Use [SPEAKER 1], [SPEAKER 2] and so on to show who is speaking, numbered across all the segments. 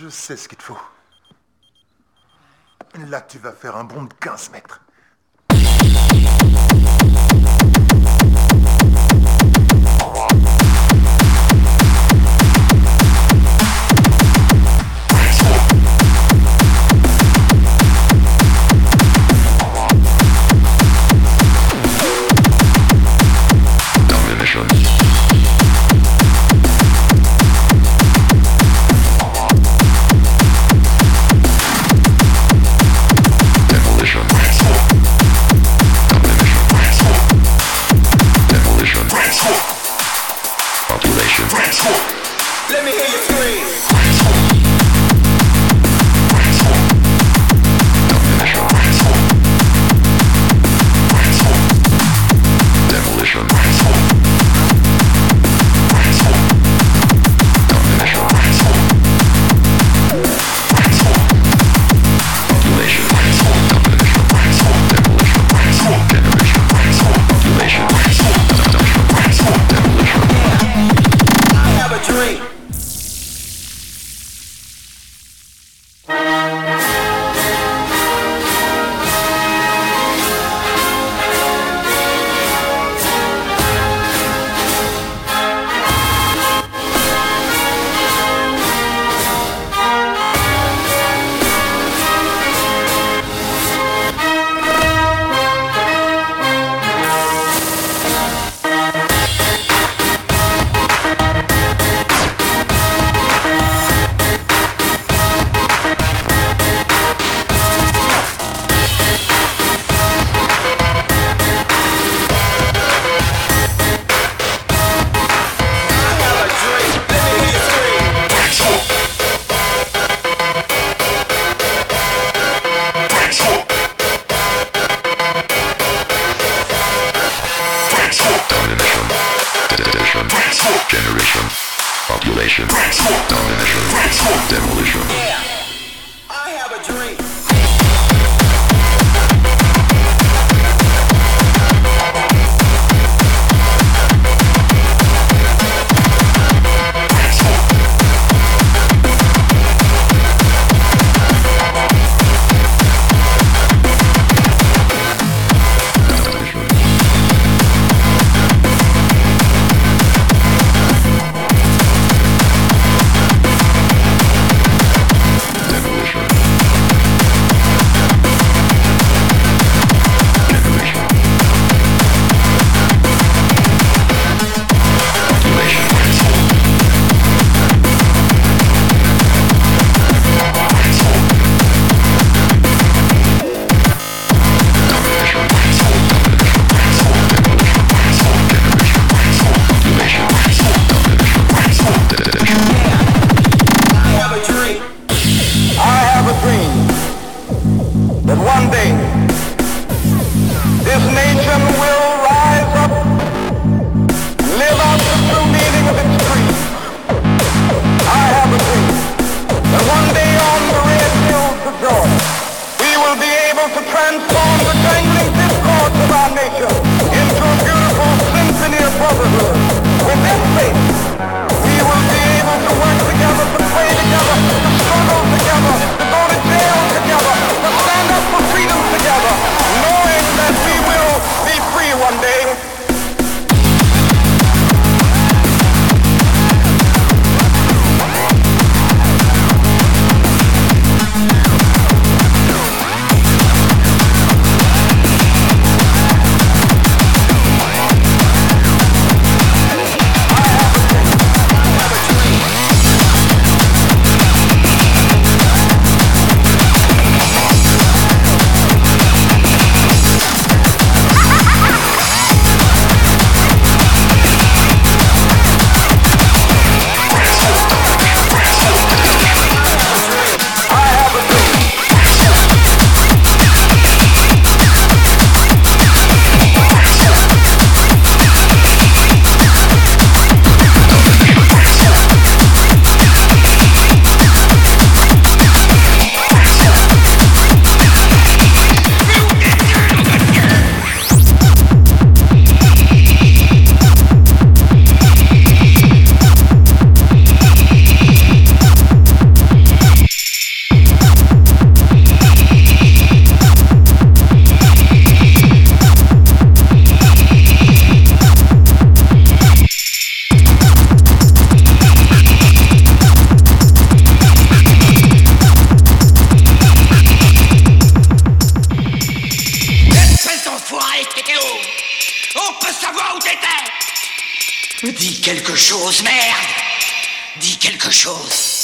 [SPEAKER 1] Je sais ce qu'il te faut. Là, tu vas faire un bond de 15 mètres.
[SPEAKER 2] On peut savoir où t'étais. Dis quelque chose,
[SPEAKER 3] merde. Dis quelque chose.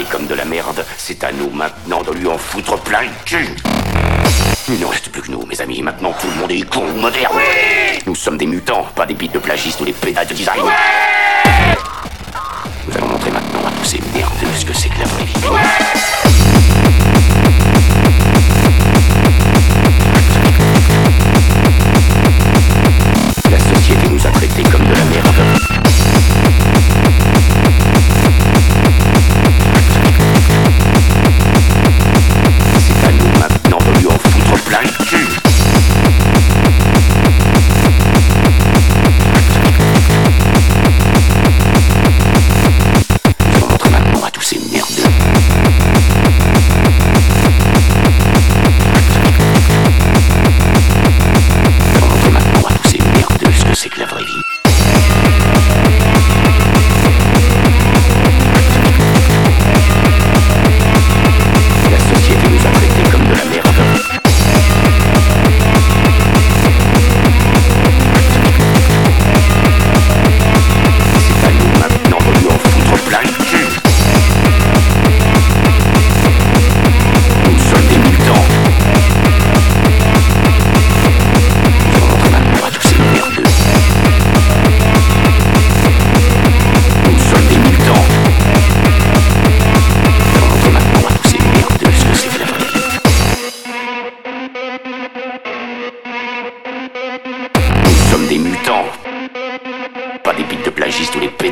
[SPEAKER 3] comme de la merde, c'est à nous maintenant de lui en foutre plein le cul. Il ne reste plus que nous, mes amis, maintenant tout le monde est con ou moderne Nous sommes des mutants, pas des bites de plagistes ou des pédales de design. Nous allons montrer maintenant à tous ces merdeux ce que c'est que la vraie vie.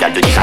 [SPEAKER 3] 感觉你啥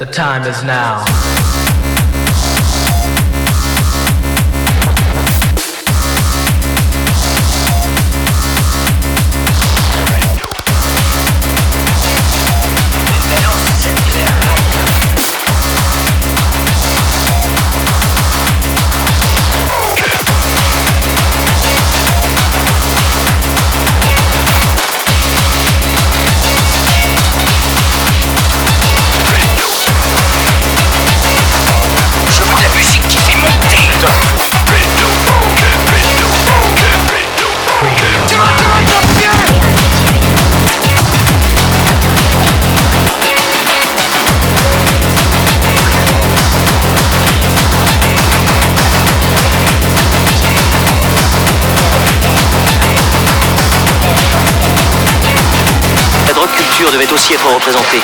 [SPEAKER 4] The time is now.
[SPEAKER 5] Culture devait aussi être représentée.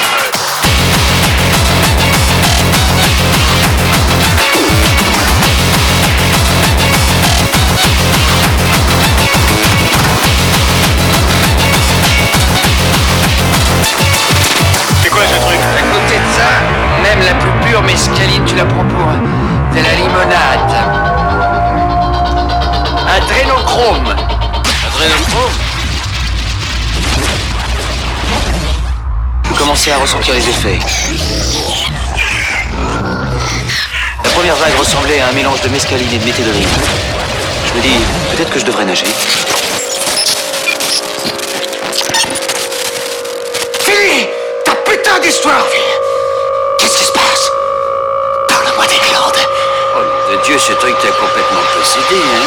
[SPEAKER 6] C'est quoi ce truc À côté de ça, même la plus pure mescaline, tu la prends pour de la limonade. Un drénochrome. Un
[SPEAKER 5] commencez à ressentir les effets. La première vague ressemblait à un mélange de mescaline et de méthédrine. Je me dis, peut-être que je devrais nager.
[SPEAKER 6] Fini Ta putain d'histoire Qu'est-ce qui se passe? Parle-moi des glandes.
[SPEAKER 5] Oh, de Dieu, ce truc t'a complètement possédé, hein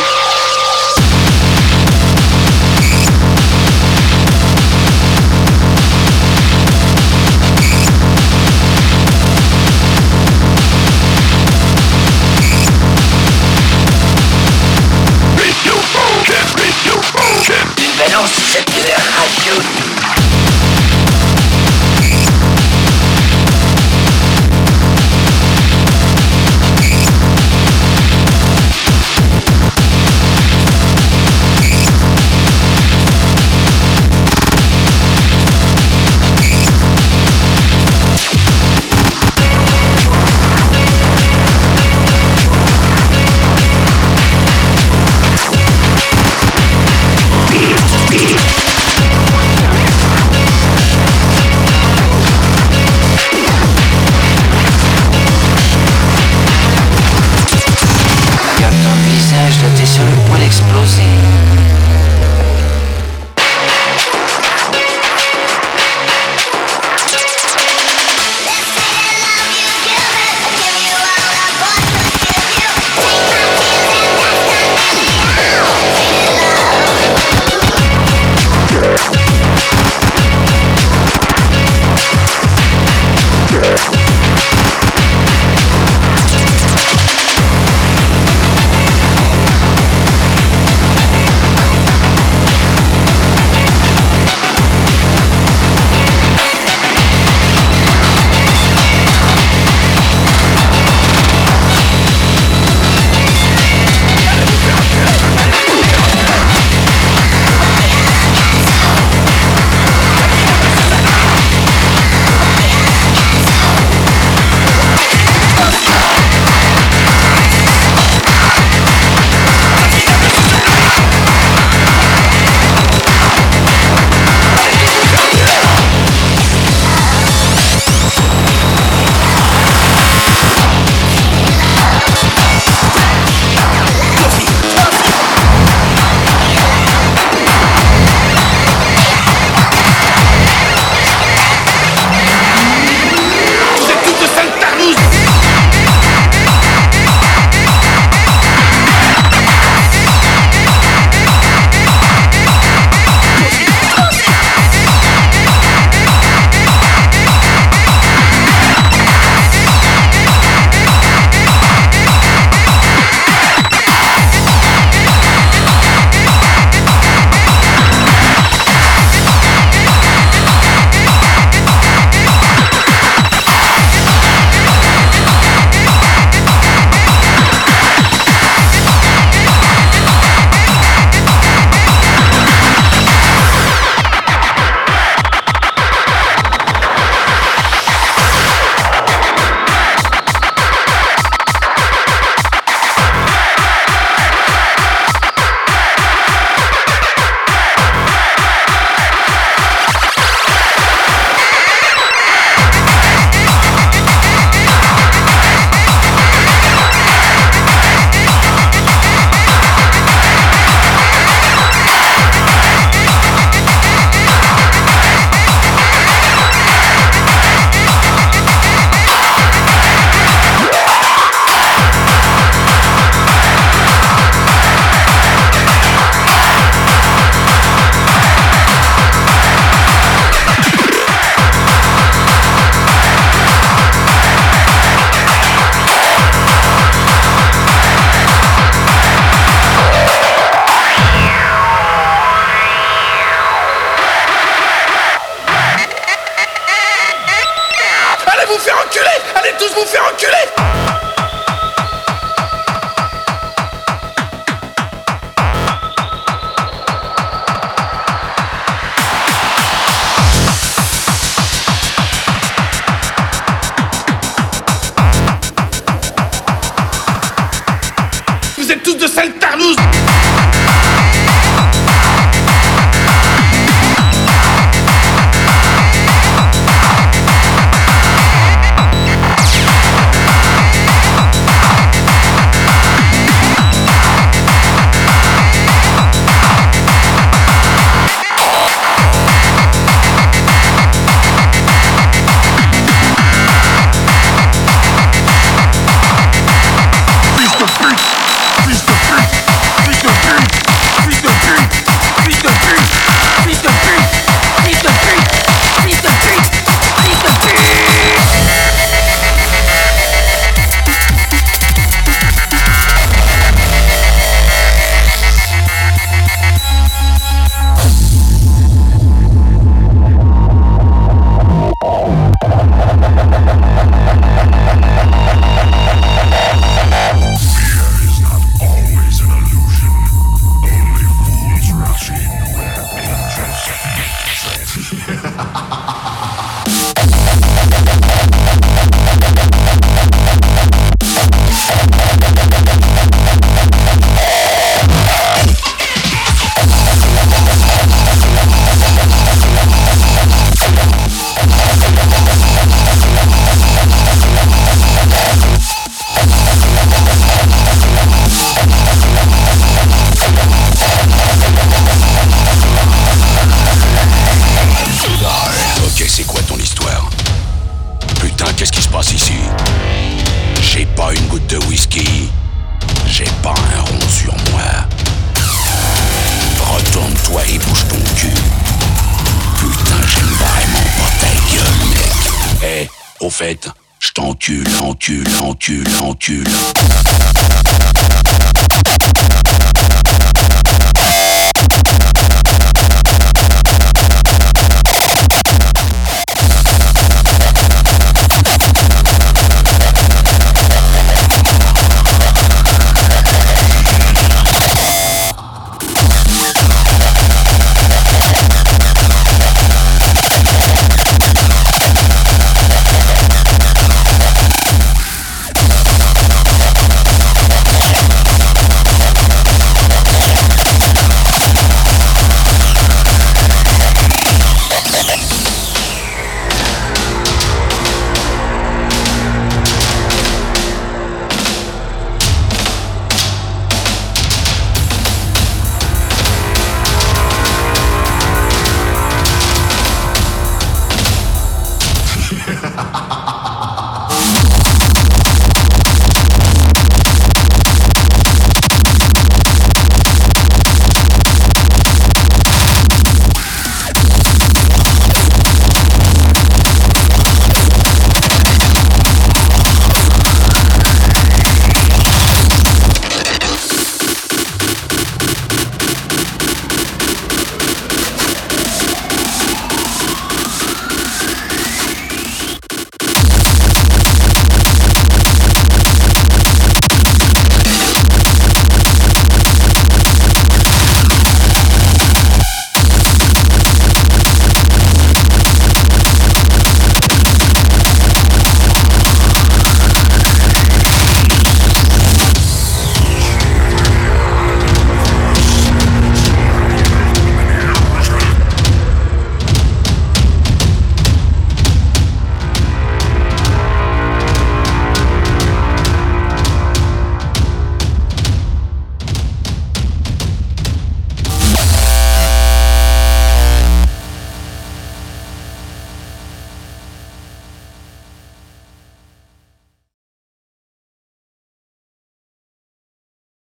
[SPEAKER 3] fait, je t'encule, encule, encule, encule.